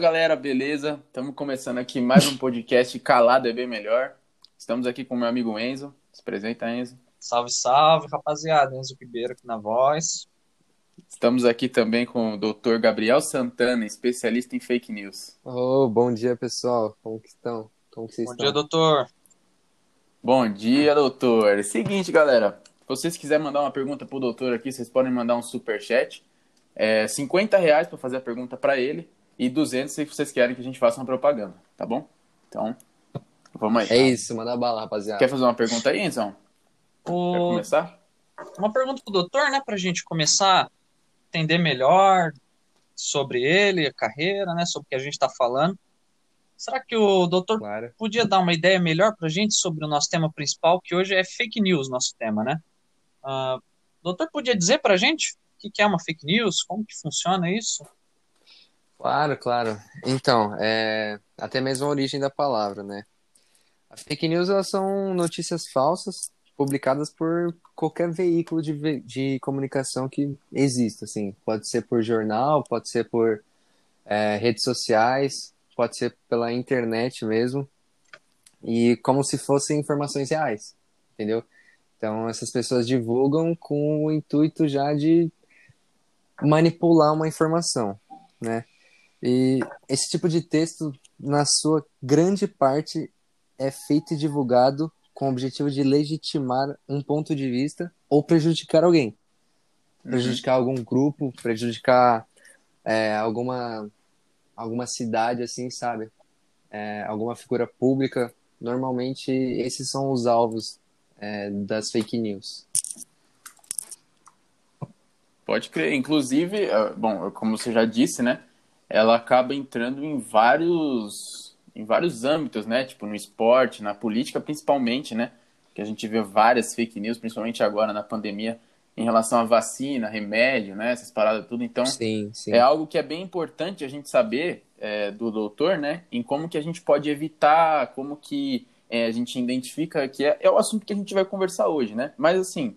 galera, beleza? Estamos começando aqui mais um podcast Calado é Bem Melhor. Estamos aqui com meu amigo Enzo. Se apresenta, Enzo. Salve, salve, rapaziada. Enzo Ribeiro aqui na voz. Estamos aqui também com o Dr. Gabriel Santana, especialista em fake news. Oh, bom dia, pessoal. Como que estão? Como que vocês Bom estão? dia, doutor. Bom dia, doutor. Seguinte, galera. Se vocês quiserem mandar uma pergunta pro doutor aqui, vocês podem mandar um super chat. É 50 reais para fazer a pergunta para ele e 200 se vocês querem que a gente faça uma propaganda, tá bom? Então, vamos aí. É isso, manda bala, rapaziada. Quer fazer uma pergunta aí, Enzo? Quer O- começar? Uma pergunta pro doutor, né, pra gente começar a entender melhor sobre ele, a carreira, né, sobre o que a gente tá falando. Será que o doutor Claro. podia dar uma ideia melhor pra gente sobre o nosso tema principal, que hoje é fake news, nosso tema, né? Ah, doutor podia dizer pra gente o que que é uma fake news? Como que funciona isso? Claro, claro. Então, é, até mesmo a origem da palavra, né? As fake news, elas são notícias falsas publicadas por qualquer veículo de, ve- de comunicação que exista, assim. Pode ser por jornal, pode ser por é, redes sociais, pode ser pela internet mesmo. E como se fossem informações reais, entendeu? Então, essas pessoas divulgam com o intuito já de manipular uma informação, né? E esse tipo de texto, na sua grande parte, é feito e divulgado com o objetivo de legitimar um ponto de vista ou prejudicar alguém. Prejudicar algum grupo, prejudicar é, alguma, alguma cidade, assim, sabe? É, alguma figura pública. Normalmente, esses são os alvos é, das fake news. Pode crer. Inclusive, eh, bom, como você já disse, né? Ela acaba entrando em vários, em vários âmbitos, né? Tipo no esporte, na política, principalmente, né? Que a gente vê várias fake news, principalmente agora na pandemia, em relação à vacina, remédio, né? Essas paradas tudo. Então, Sim, sim. é algo que é bem importante a gente saber é, do doutor, né? Em como que a gente pode evitar, como que é, a gente identifica que é, é o assunto que a gente vai conversar hoje, né? Mas assim,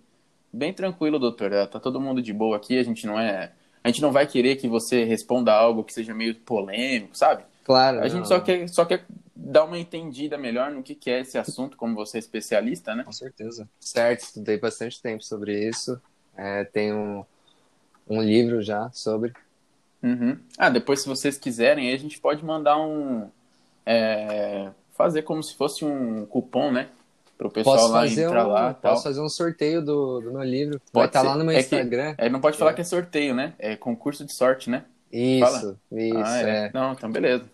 bem tranquilo, doutor. é, Tá todo mundo de boa aqui. A gente não é, a gente não vai querer que você responda algo que seja meio polêmico, sabe? Claro. A gente só quer, só quer dar uma entendida melhor no que, que é esse assunto, como você é especialista, né? Com certeza. Certo, estudei bastante tempo sobre isso. É, tenho um livro já sobre. Uhum. Ah, depois, se vocês quiserem, a gente pode mandar um. é, fazer como se fosse um cupom, né? Para o pessoal Posso lá fazer, entrar um, lá e tal. posso fazer um sorteio do, do meu livro. Pode estar ser. lá no meu É que- Instagram. É, não pode falar que é sorteio, né? É concurso de sorte, né? Isso, isso, Ah, é. é. Não, então beleza.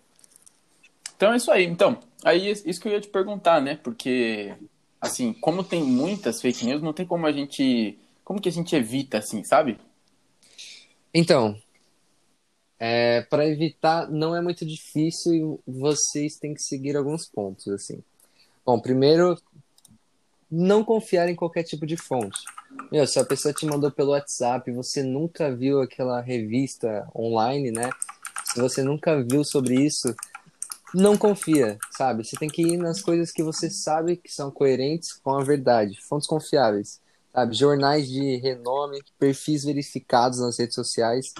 Então é isso aí. Então, aí isso que eu ia te perguntar, né? Porque, assim, como tem muitas fake news, não tem como a gente. Como que a gente evita, assim, sabe? Então, é, para evitar, não é muito difícil e vocês têm que seguir alguns pontos, assim. Bom, primeiro, não confiar em qualquer tipo de fonte. Meu, se a pessoa te mandou pelo WhatsApp você nunca viu aquela revista online, né? Se você nunca viu sobre isso, não confia, sabe? Você tem que ir nas coisas que você sabe que são coerentes com a verdade, fontes confiáveis, sabe? Jornais de renome, perfis verificados nas redes sociais,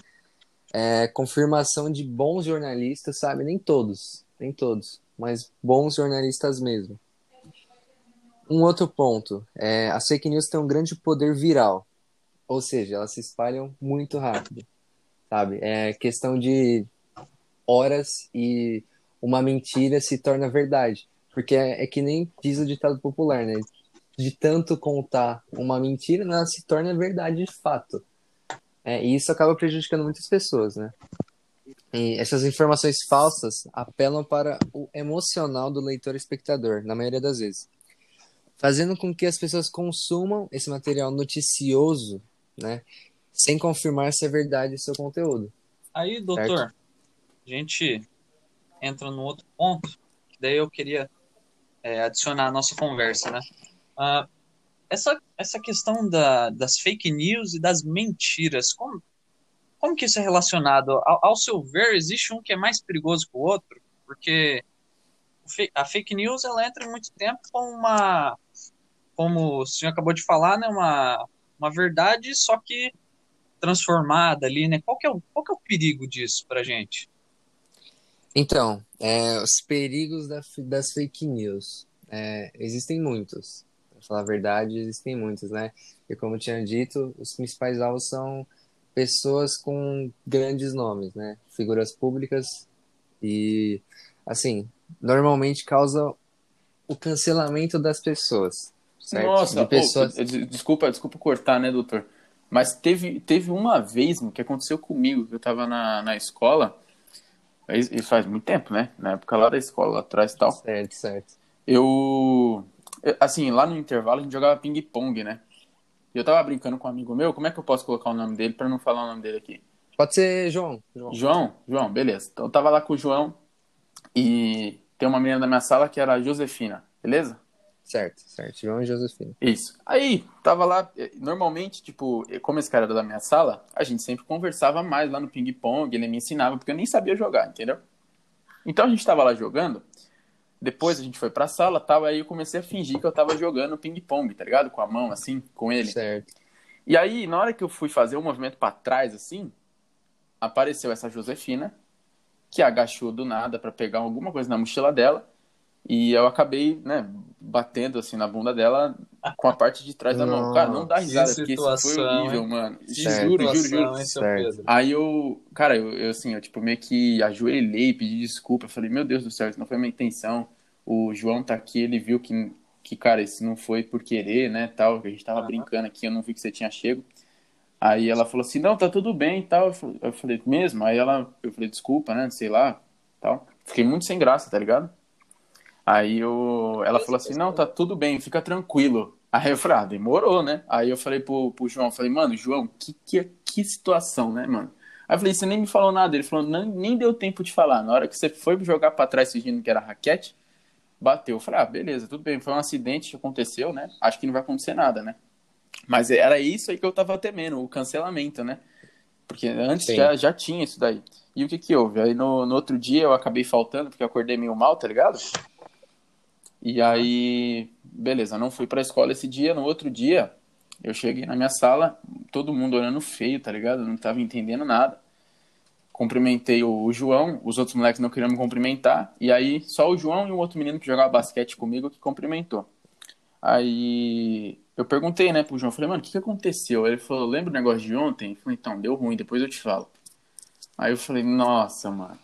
é, confirmação de bons jornalistas, sabe? Nem todos, nem todos, mas bons jornalistas mesmo. Um outro ponto, é, as fake news têm um grande poder viral, ou seja, elas se espalham muito rápido, sabe? É questão de horas e uma mentira se torna verdade, porque é, é que nem diz o ditado popular, né? De tanto contar uma mentira, ela se torna verdade de fato. É, e isso acaba prejudicando muitas pessoas, né? E essas informações falsas apelam para o emocional do leitor espectador, na maioria das vezes fazendo com que as pessoas consumam esse material noticioso, né, sem confirmar se é verdade o seu conteúdo. Aí, doutor, a gente entra num outro ponto, que daí eu queria é, adicionar à nossa conversa, né? Ah, essa, essa questão da, das fake news e das mentiras, como, como que isso é relacionado? Ao, ao seu ver, existe um que é mais perigoso que o outro? Porque a fake news, ela entra muito tempo como uma, como o senhor acabou de falar, né? Uma, uma verdade, só que transformada ali, né? Qual que é o, qual que é o perigo disso pra gente? Então, é, os perigos da- das fake news. É, existem muitos. Pra falar a verdade, existem muitos, né? E como eu tinha dito, os principais alvos são pessoas com grandes nomes, né? Figuras públicas e, assim, normalmente causa o cancelamento das pessoas, certo? Nossa, De pessoas... des- desculpa, desculpa cortar, né, doutor? Mas teve, teve uma vez que aconteceu comigo, que eu tava na, na escola, isso faz muito tempo, né? Na época lá da escola, lá atrás e tal. Certo, certo. Eu, assim, lá no intervalo a gente jogava ping-pong, né? E eu tava brincando com um amigo meu, como é que eu posso colocar o nome dele pra não falar o nome dele aqui? Pode ser João. João. João, João, beleza. Então eu tava lá com o João e tem uma menina da minha sala que era a Josefina, beleza? Certo, certo. João e Josefina. Isso. Aí, tava lá, eh, normalmente, tipo, eh, como esse cara era da minha sala, a gente sempre conversava mais lá no ping-pong, ele me ensinava, porque eu nem sabia jogar, entendeu? Então a gente tava lá jogando, depois a gente foi pra sala tal, aí eu comecei a fingir que eu tava jogando ping-pong, tá ligado? Com a mão, assim, com ele. Certo. E aí, na hora que eu fui fazer o movimento pra trás, assim, apareceu essa Josefina, que agachou do nada pra pegar alguma coisa na mochila dela, e eu acabei, né, batendo assim na bunda dela com a parte de trás da mão. Cara, não dá Que risada, porque isso foi situação, horrível, hein? mano. Certo. Juro, juro, situação, juro. hein? Aí eu, cara, eu, eu, assim, eu tipo meio que ajoelhei, pedi desculpa, eu falei, meu Deus do céu, isso não foi minha intenção. O João tá aqui, ele viu que, que cara, isso não foi por querer, né, tal, que a gente tava Aham. brincando aqui, eu não vi que você tinha chego. Aí ela falou assim, não, tá tudo bem e tal. Eu falei, mesmo? Aí ela, eu falei, desculpa, né, sei lá, tal. Fiquei muito sem graça, tá ligado? Aí eu, ela falou assim, não, tá tudo bem, fica tranquilo. Aí eu falei, ah, demorou, né? Aí eu falei pro, pro João, eu falei, mano, João, que, que, que situação, né, mano? Aí eu falei, você nem me falou nada. Ele falou, não, nem deu tempo de falar. Na hora que você foi jogar pra trás fingindo que era raquete, bateu. Eu falei, ah, beleza, tudo bem, foi um acidente que aconteceu, né? Acho que não vai acontecer nada, né? Mas era isso aí que eu tava temendo, o cancelamento, né? Porque antes Sim. já, já tinha isso daí. E o que que houve? Aí no, no outro dia eu acabei faltando, porque eu acordei meio mal, tá ligado? E aí, beleza, não fui pra escola esse dia. No outro dia, eu cheguei na minha sala, todo mundo olhando feio, tá ligado? Não tava entendendo nada. Cumprimentei o, o João, os outros moleques não queriam me cumprimentar. E aí, só o João e um outro menino que jogava basquete comigo que cumprimentou. Aí, eu perguntei, né, pro João, falei, mano, o que que aconteceu? Ele falou, lembra o negócio de ontem? Eu falei, então, deu ruim, depois eu te falo. Aí eu falei, nossa, mano.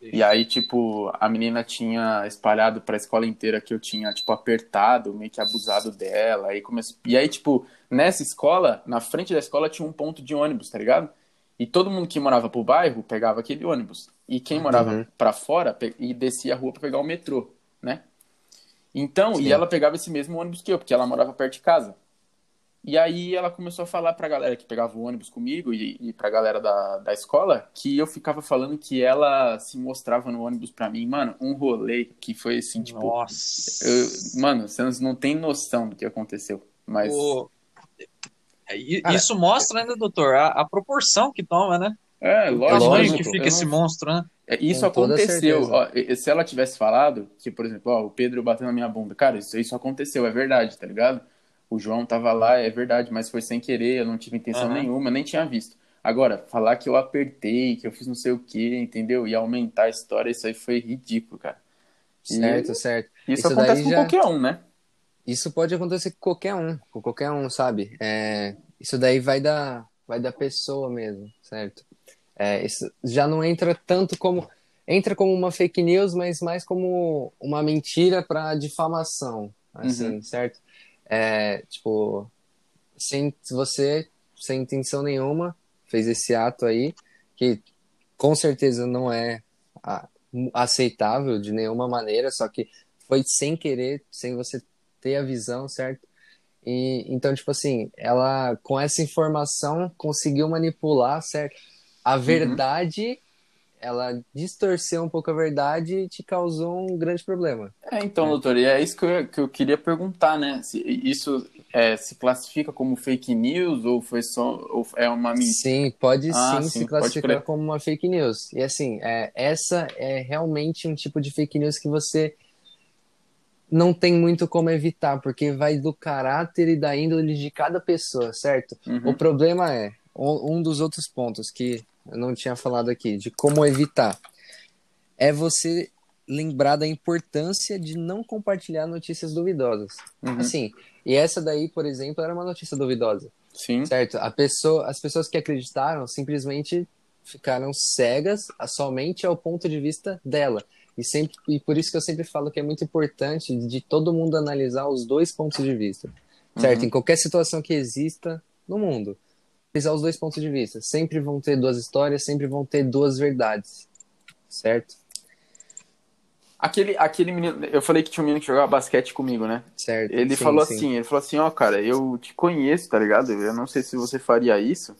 E aí, tipo, a menina tinha espalhado pra escola inteira que eu tinha, tipo, apertado, meio que abusado dela. Aí comece... E aí, tipo, nessa escola, na frente da escola tinha um ponto de ônibus, tá ligado? E todo mundo que morava pro bairro pegava aquele ônibus. E quem morava Uhum. pra fora pe- e descia a rua pra pegar o metrô, né? Então, Sim. e ela pegava esse mesmo ônibus que eu, porque ela morava perto de casa. E aí ela começou a falar pra galera que pegava o ônibus comigo e, e pra galera da, da escola que eu ficava falando que ela se mostrava no ônibus pra mim. Mano, um rolê que foi assim, tipo... Nossa. eu- mano, vocês não tem noção do que aconteceu. Mas... O- I- Cara, Isso mostra ainda, doutor, a, a proporção que toma, né? É, lógico. lógico, que fica não- esse monstro, né? É, Isso Com aconteceu. Ó, e- se ela tivesse falado que, por exemplo, ó, o Pedro bateu na minha bunda, cara, isso, isso aconteceu, é verdade, tá ligado? O João tava lá, é verdade, mas foi sem querer, eu não tive intenção Aham. nenhuma, nem tinha visto. Agora, falar que eu apertei, que eu fiz não sei o que, entendeu? E aumentar a história, isso aí foi ridículo, cara. E Certo, certo. Isso, Isso acontece com já- qualquer um, né? Isso pode acontecer com qualquer um, com qualquer um, sabe? É, isso daí vai da, vai da pessoa mesmo, certo? É, isso já não entra tanto como entra como uma fake news, mas mais como uma mentira para difamação, assim, certo? É, tipo, sem se você sem intenção nenhuma fez esse ato aí que com certeza não é aceitável de nenhuma maneira, só que foi sem querer, sem você ter a visão, certo? E então, tipo assim, ela com essa informação conseguiu manipular, certo? A verdade, ela distorceu um pouco a verdade e te causou um grande problema. É, então, doutor, e é isso que eu, que eu queria perguntar, né? Se isso é, se classifica como fake news ou foi só ou é uma mentira? Sim, pode Ah, sim, sim, se classificar como uma fake news. E assim, é, essa é realmente um tipo de fake news que você não tem muito como evitar, porque vai do caráter e da índole de cada pessoa, certo? Uhum. O problema é, um dos outros pontos que eu não tinha falado aqui, de como evitar. é você lembrar da importância de não compartilhar notícias duvidosas. Uhum. Assim, e essa daí, por exemplo, era uma notícia duvidosa, Sim. certo? A pessoa, as pessoas que acreditaram simplesmente ficaram cegas somente ao ponto de vista dela. E, sempre, e por isso que eu sempre falo que é muito importante de todo mundo analisar os dois pontos de vista, certo? Uhum. Em qualquer situação que exista no mundo, analisar os dois pontos de vista. Sempre vão ter duas histórias, sempre vão ter duas verdades, certo? Aquele, aquele menino, eu falei que tinha um menino que jogava basquete comigo, né? Certo. Ele Sim, falou sim. assim, ele falou assim, ó, cara, eu te conheço, tá ligado? Eu não sei se você faria isso,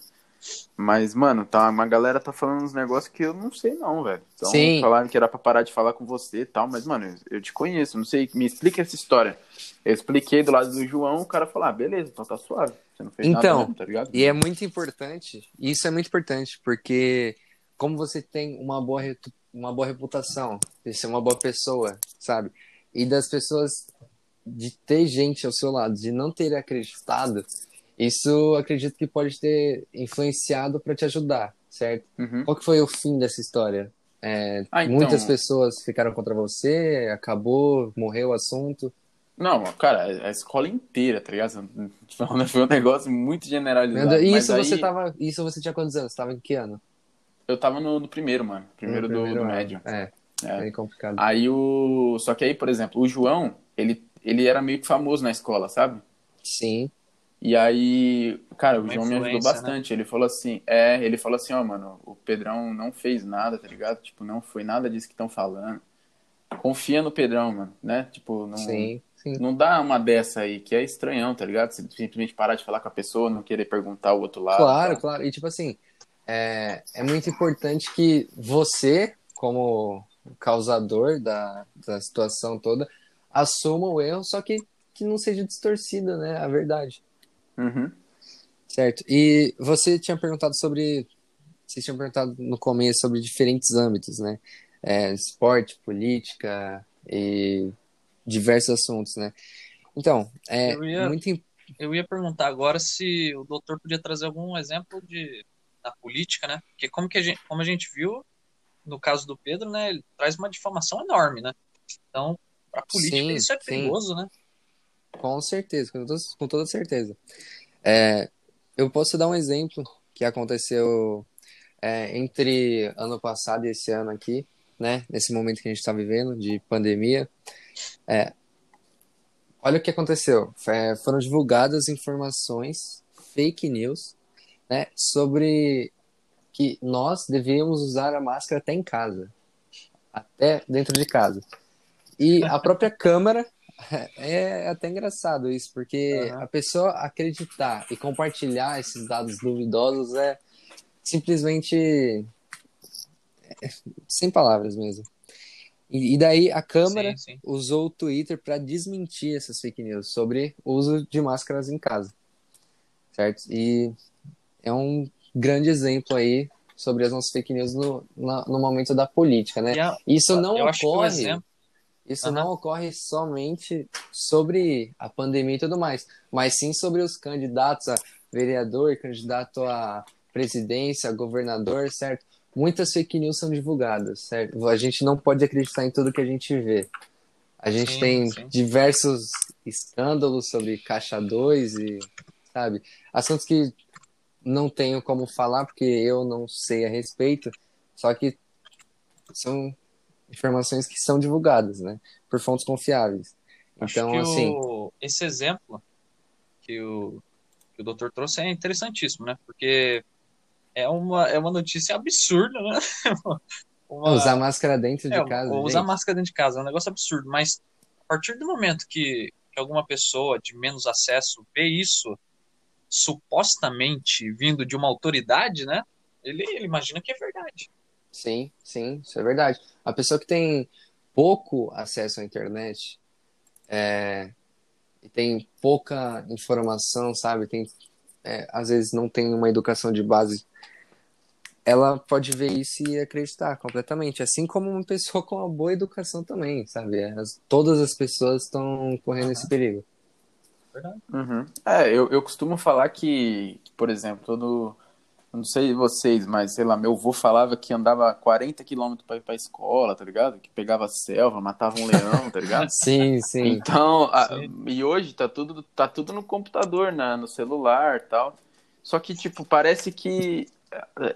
mas, mano, tá, uma galera tá falando uns negócios que eu não sei não, velho. Então, Sim. falaram que era pra parar de falar com você e tal, mas, mano, eu, eu te conheço, não sei, me explica essa história. Eu expliquei do lado do João, o cara falou, ah, beleza, então tá suave, você não fez nada Então, mesmo, tá ligado? E é muito importante, e isso é muito importante, porque como você tem uma boa, uma boa reputação, de ser uma boa pessoa, sabe? E das pessoas, de ter gente ao seu lado, de não ter acreditado, isso acredito que pode ter influenciado para te ajudar, certo? Uhum. Qual que foi o fim dessa história? É, Ah, então- Muitas pessoas ficaram contra você, acabou, morreu o assunto. Não, cara, a escola inteira, tá ligado? Foi um negócio muito generalizado. Mas isso você aí tava, isso você tinha quantos anos? Você tava em que ano? Eu tava no, no primeiro, mano, primeiro, No do, primeiro do ano. médio. É, É. bem complicado. Aí o. Só que aí, por exemplo, o João, ele, ele era meio que famoso na escola, sabe? Sim. E aí, cara, o Uma João me ajudou influência, bastante. Ele falou assim, é, ele falou assim, ó, mano, o Pedrão não fez nada, tá ligado? Tipo, não foi nada disso que estão falando. Confia no Pedrão, mano, né? Tipo, não, Sim, sim. não dá uma dessa aí, que é estranhão, tá ligado? Você simplesmente parar de falar com a pessoa, não querer perguntar o outro lado. Claro, tá? claro. E tipo assim, é, é muito importante que você, como causador da, da situação toda, assuma o erro, só que, que não seja distorcida, né? A verdade. Uhum. Certo. E você tinha perguntado sobre. Vocês tinham perguntado no começo sobre diferentes âmbitos, né? É, esporte, política e diversos assuntos, né? Então, é Eu ia- muito im- Eu ia perguntar agora se o doutor podia trazer algum exemplo de, da política, né? Porque como, que a gente, como a gente viu, no caso do Pedro, né? Ele traz uma difamação enorme, né? Então, para política Sim, isso é sim. perigoso, né? Com certeza, com, to- com toda certeza. É, eu posso dar um exemplo que aconteceu é, entre ano passado e esse ano aqui, né? Nesse momento que a gente está vivendo de pandemia. É, olha o que aconteceu. É, foram divulgadas informações, fake news, né? Sobre que nós devíamos usar a máscara até em casa, até dentro de casa. E a própria Câmara é até engraçado isso, porque Aham. a pessoa acreditar e compartilhar esses dados duvidosos é simplesmente é, sem palavras mesmo. E, daí a Câmara Sim, sim. usou o Twitter para desmentir essas fake news sobre o uso de máscaras em casa, certo? E é um grande exemplo aí sobre as nossas fake news no, na- no momento da política, né? A- Isso não ocorre. exemplo. Isso Aham. não ocorre somente sobre a pandemia e tudo mais, mas sim sobre os candidatos a vereador, candidato a presidência, a governador, certo? Muitas fake news são divulgadas, certo? A gente não pode acreditar em tudo que a gente vê. A gente Sim, tem sim. diversos escândalos sobre Caixa 2 e, sabe, assuntos que não tenho como falar porque eu não sei a respeito, só que são informações que são divulgadas, né, por fontes confiáveis. Então, assim, o- esse exemplo que o, que o doutor trouxe é interessantíssimo, né? Porque é uma, é uma notícia absurda, né? Uma- usar máscara dentro de é, casa, ou usar gente, máscara dentro de casa é um negócio absurdo, mas a partir do momento que, que alguma pessoa de menos acesso vê isso supostamente vindo de uma autoridade, né? Ele, ele imagina que é verdade. Sim, sim, isso é verdade. A pessoa que tem pouco acesso à internet é, e tem pouca informação, sabe? Tem, é, às vezes não tem uma educação de base, ela pode ver isso e acreditar completamente. Assim como uma pessoa com uma boa educação também, sabe? As- todas as pessoas estão correndo esse perigo. Uhum. É, eu, eu costumo falar que, por exemplo, todo, não sei vocês, mas sei lá, meu avô falava que andava 40 quilômetros pra ir pra escola, tá ligado? Que pegava selva, matava um leão, tá ligado? Sim, sim. Então, a- Sim. e hoje tá tudo, tá tudo no computador, né? no celular e tal. Só que, tipo, parece que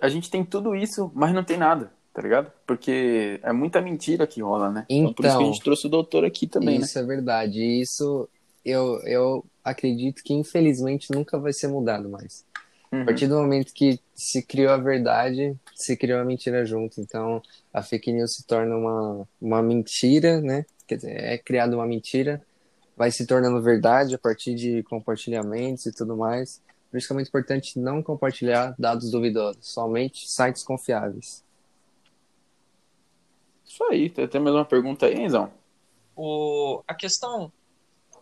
a- gente tem tudo isso, mas não tem nada, tá ligado? Porque é muita mentira que rola, né? por isso que a Então. gente trouxe o doutor aqui também, né? Isso é verdade. E isso eu, eu acredito que infelizmente nunca vai ser mudado mais. A Uhum. partir do momento que se criou a verdade, se criou a mentira junto. Então a fake news se torna uma, uma mentira, né? Quer dizer, é criada uma mentira, vai se tornando verdade a partir de compartilhamentos e tudo mais. Por isso que é muito importante não compartilhar dados duvidosos, somente sites confiáveis. Isso aí. Tem até mais uma pergunta aí, Enzão? O, a questão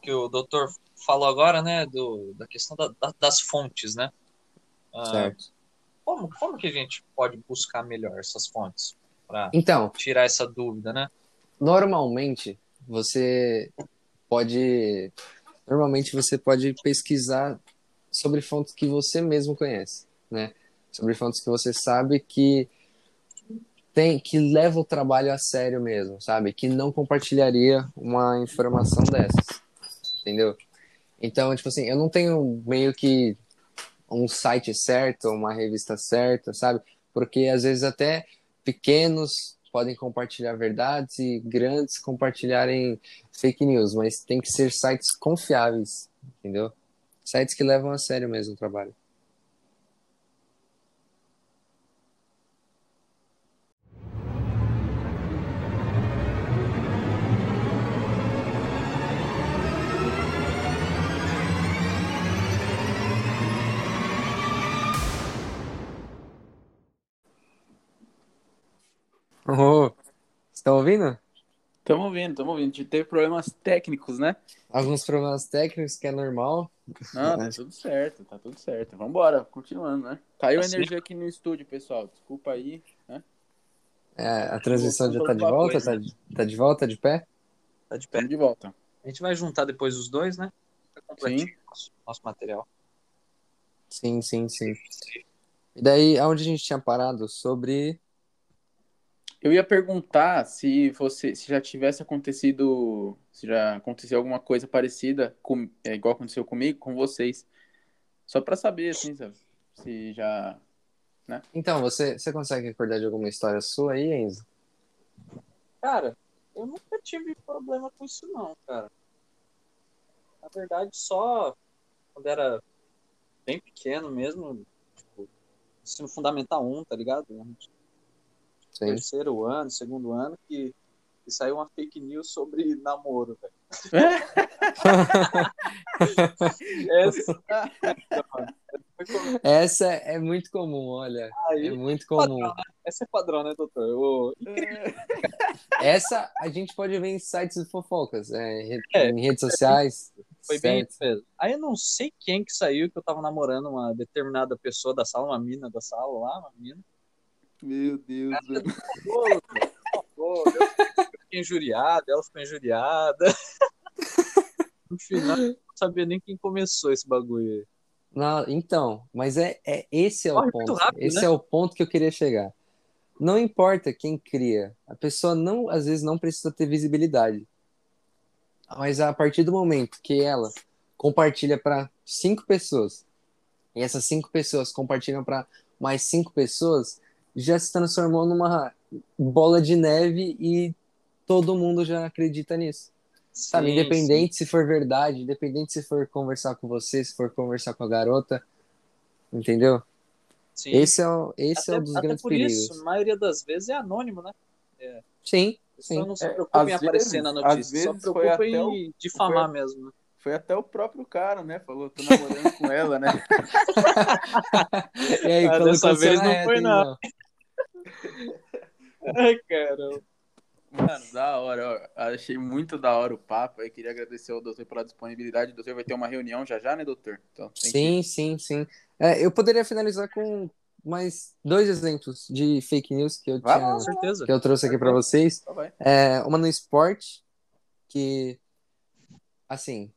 que o doutor falou agora, né, do, da questão da- da- das fontes, né? Ah, Certo? como, como que a gente pode buscar melhor essas fontes para Então, tirar essa dúvida, né? normalmente você pode normalmente você pode pesquisar sobre fontes que você mesmo conhece, né? Sobre fontes que você sabe que tem que leva o trabalho a sério mesmo, sabe? Que não compartilharia uma informação dessas. Entendeu? Então, tipo assim, eu não tenho meio que um site certo, uma revista certa, sabe? Porque às vezes até pequenos podem compartilhar verdades e grandes compartilharem fake news, mas tem que ser sites confiáveis, entendeu? Sites que levam a sério mesmo o trabalho. Oh, estão ouvindo? Tamo ouvindo, tamo ouvindo. A gente teve problemas técnicos, né? Alguns problemas técnicos que é normal. Não, tá tudo certo, tá tudo certo. Vambora, continuando, né? Caiu a Assim. energia aqui no estúdio, pessoal. Desculpa aí. É, a transmissão já tá de volta? pra Tá de, tá de volta, de pé? Tá de pé. Tamo de volta. A gente vai juntar depois os dois, né? Fica completinho Sim. Nosso, nosso material. Sim, sim, sim. E daí, aonde a gente tinha parado? Sobre. Eu ia perguntar se você se já tivesse acontecido, se já aconteceu alguma coisa parecida com, é, igual aconteceu comigo, com vocês. Só pra saber, assim, sabe? Se já. Então, você, você consegue recordar de alguma história sua aí, Enzo? Cara, eu nunca tive problema com isso não, cara. Na verdade, só quando era bem pequeno mesmo, tipo, ensino fundamental 1, tá ligado? Sim. Terceiro ano, segundo ano, que, que saiu uma fake news sobre namoro, velho. Essa, foi como- Essa é muito comum, olha. É aí, muito comum. padrão, né? Essa é padrão, né, doutor? Eu, Essa a gente pode ver em sites de fofocas, é, É, em redes sociais. Foi bem isso mesmo. Aí eu não sei quem que saiu que eu tava namorando uma determinada pessoa da sala, uma mina da sala lá, uma mina. Meu Deus, velho. Pô, pô, eu fiquei injuriado, ela ficou injuriada. No final, eu não sabia nem quem começou esse bagulho aí. Não, então, mas é, é esse é o Corre muito ponto. rápido, esse né? é o ponto que eu queria chegar. Não importa quem cria, a pessoa não, às vezes não precisa ter visibilidade. Mas a partir do momento que ela compartilha para cinco pessoas e essas cinco pessoas compartilham para mais cinco pessoas, já se transformou numa bola de neve e todo mundo já acredita nisso. Sabe, Sim, independente se for verdade, independente se for conversar com você, se for conversar com a garota, entendeu? sim. Esse é, o, esse é Até- um dos até grandes por perigos. isso, a maioria das vezes é anônimo, né? Sim, A sim. pessoa não se É, preocupa às em aparecer vezes- na às notícia, só vezes foi preocupa até em difamar mesmo. né? Foi até o próprio cara, né? Falou, tô namorando com ela, né? E aí, Ah, dessa vez não reta, foi, hein, não. Ai, caramba. Mano, da hora. ó. Achei muito da hora o papo. Aí queria agradecer ao doutor pela disponibilidade. O doutor vai ter uma reunião já já, né, doutor? Então, tem que- Sim, sim, sim. É, eu poderia finalizar com mais dois exemplos de fake news que eu, Vai tinha, lá, Com certeza. que eu trouxe aqui para vocês. É, uma no esporte, que, assim,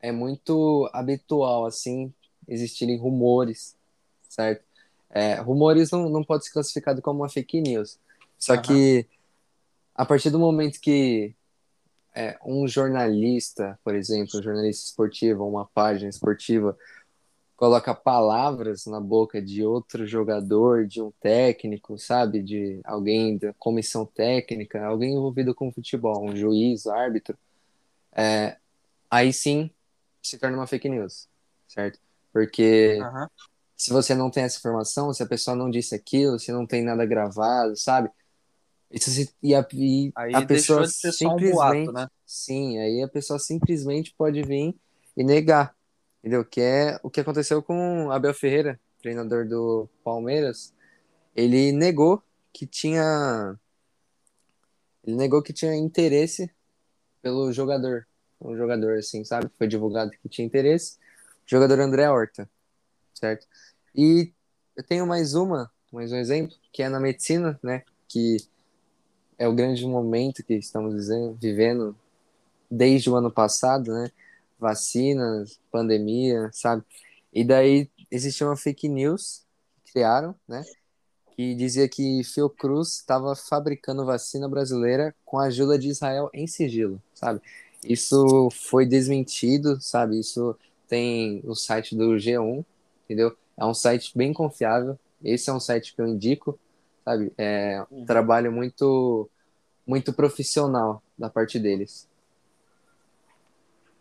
é muito habitual, assim, existirem rumores, certo? É, rumores não, não pode ser classificado como uma fake news. Só Aham. que a partir do momento que é, um jornalista, por exemplo, um jornalista esportivo, uma página esportiva, coloca palavras na boca de outro jogador, de um técnico, sabe? De alguém da comissão técnica, alguém envolvido com futebol, um juiz, árbitro, é, aí sim se torna uma fake news, certo? Porque Aham. se você não tem essa informação, se a pessoa não disse aquilo, se não tem nada gravado, sabe? E a, e Aí a pessoa de ser só um simplesmente, boato, né? sim, aí a pessoa simplesmente pode vir e negar, entendeu? Que é o que aconteceu com Abel Ferreira, treinador do Palmeiras. Ele negou que tinha, ele negou que tinha interesse pelo jogador, um jogador assim, sabe? Foi divulgado que tinha interesse, o jogador André Horta, certo? E eu tenho mais uma, mais um exemplo, que é na medicina, né? Que é o grande momento que estamos vivendo- desde o ano passado, né? Vacinas, pandemia, sabe? E daí existia uma fake news que criaram, né? Que dizia que Fiocruz estava fabricando vacina brasileira com a ajuda de Israel em sigilo, sabe? Isso foi desmentido, sabe? Isso tem o site do G1, entendeu? É um site bem confiável. Esse é um site que eu indico, sabe? É um Uhum. trabalho muito, muito profissional da parte deles.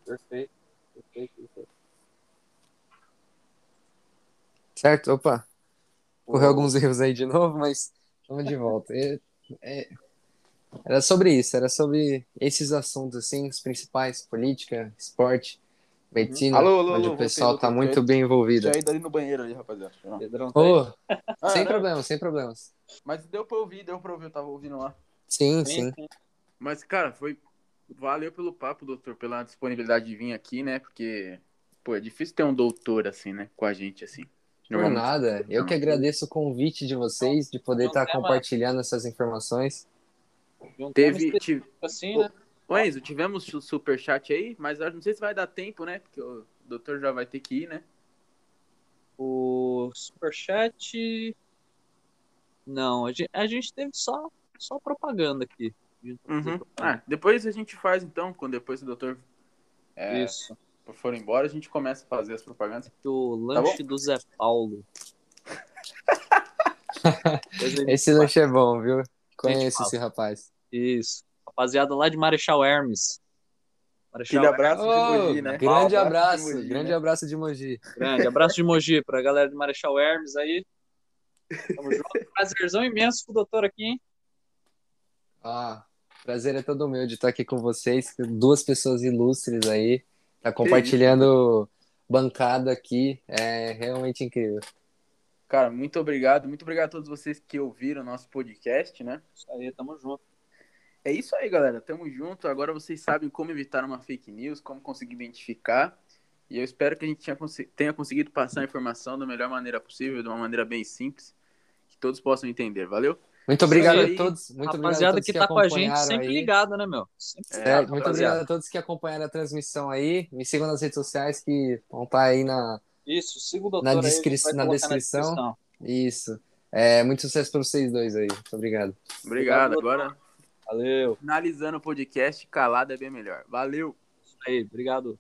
Perfeito. Perfeito, perfeito. Certo? Opa, correu alguns erros aí de novo, mas vamos de volta. É- é- Era sobre isso, era sobre esses assuntos, assim, os principais, política, esporte, medicina, Alô, alô, onde alô, o pessoal voltei, tá voltei. muito bem envolvido. Já ia ali no banheiro ali, rapaziada. Ah, sem não, problemas, sem problemas. Mas deu pra ouvir, deu pra ouvir, eu tava ouvindo lá. Sim, sim. Mas, cara, foi. Valeu pelo papo, doutor, pela disponibilidade de vir aqui, né? Porque, pô, é difícil ter um doutor assim, né? Com a gente, assim. Por nada. Eu que agradeço o convite de vocês, de poder estar tem uma- compartilhando essas informações. Teve. Tive... assim, né? Ô, Enzo, tivemos o superchat aí, mas eu não sei se vai dar tempo, né? Porque o doutor já vai ter que ir, né? O superchat. Não, a gente, a gente teve só, só propaganda aqui. A Uhum. propaganda. Ah, depois a gente faz então, quando depois o doutor é, Isso. for embora, a gente começa a fazer as propagandas. O lanche do Zé Paulo. Esse faz. lanche é bom, viu? Conheço esse rapaz. Isso. Rapaziada lá de Marechal Hermes. Marechal Aquele abraço de Mogi, né? grande Um abraço, de Mogi, grande né? abraço de Mogi. Grande abraço de Mogi pra galera de Marechal Hermes aí. Tamo junto. Prazerzão imenso com o doutor aqui, hein? Ah, prazer é todo meu de estar aqui com vocês, duas pessoas ilustres aí, tá compartilhando bancada aqui, é realmente incrível. Cara, muito obrigado. Muito obrigado a todos vocês que ouviram o nosso podcast, né? Isso aí, tamo junto. É isso aí, galera. Tamo junto. Agora vocês sabem como evitar uma fake news, como conseguir identificar. E eu espero que a gente tenha, conseguido passar a informação da melhor maneira possível, de uma maneira bem simples, que todos possam entender. Valeu? Muito obrigado aí, a todos, muito obrigado a Rapaziada todos que que tá com a gente sempre aí. ligada, né, meu? Sempre É, muito rapaziada. obrigado a todos que acompanharam a transmissão aí. Me sigam nas redes sociais que vão estar aí na. Isso, siga o doutor Na aí, descri- na colocar descrição. Isso. É, muito sucesso para vocês dois aí. Muito obrigado. Obrigado. Obrigado, Agora, Valeu. finalizando o podcast, calado é bem melhor. Valeu! Isso aí, obrigado.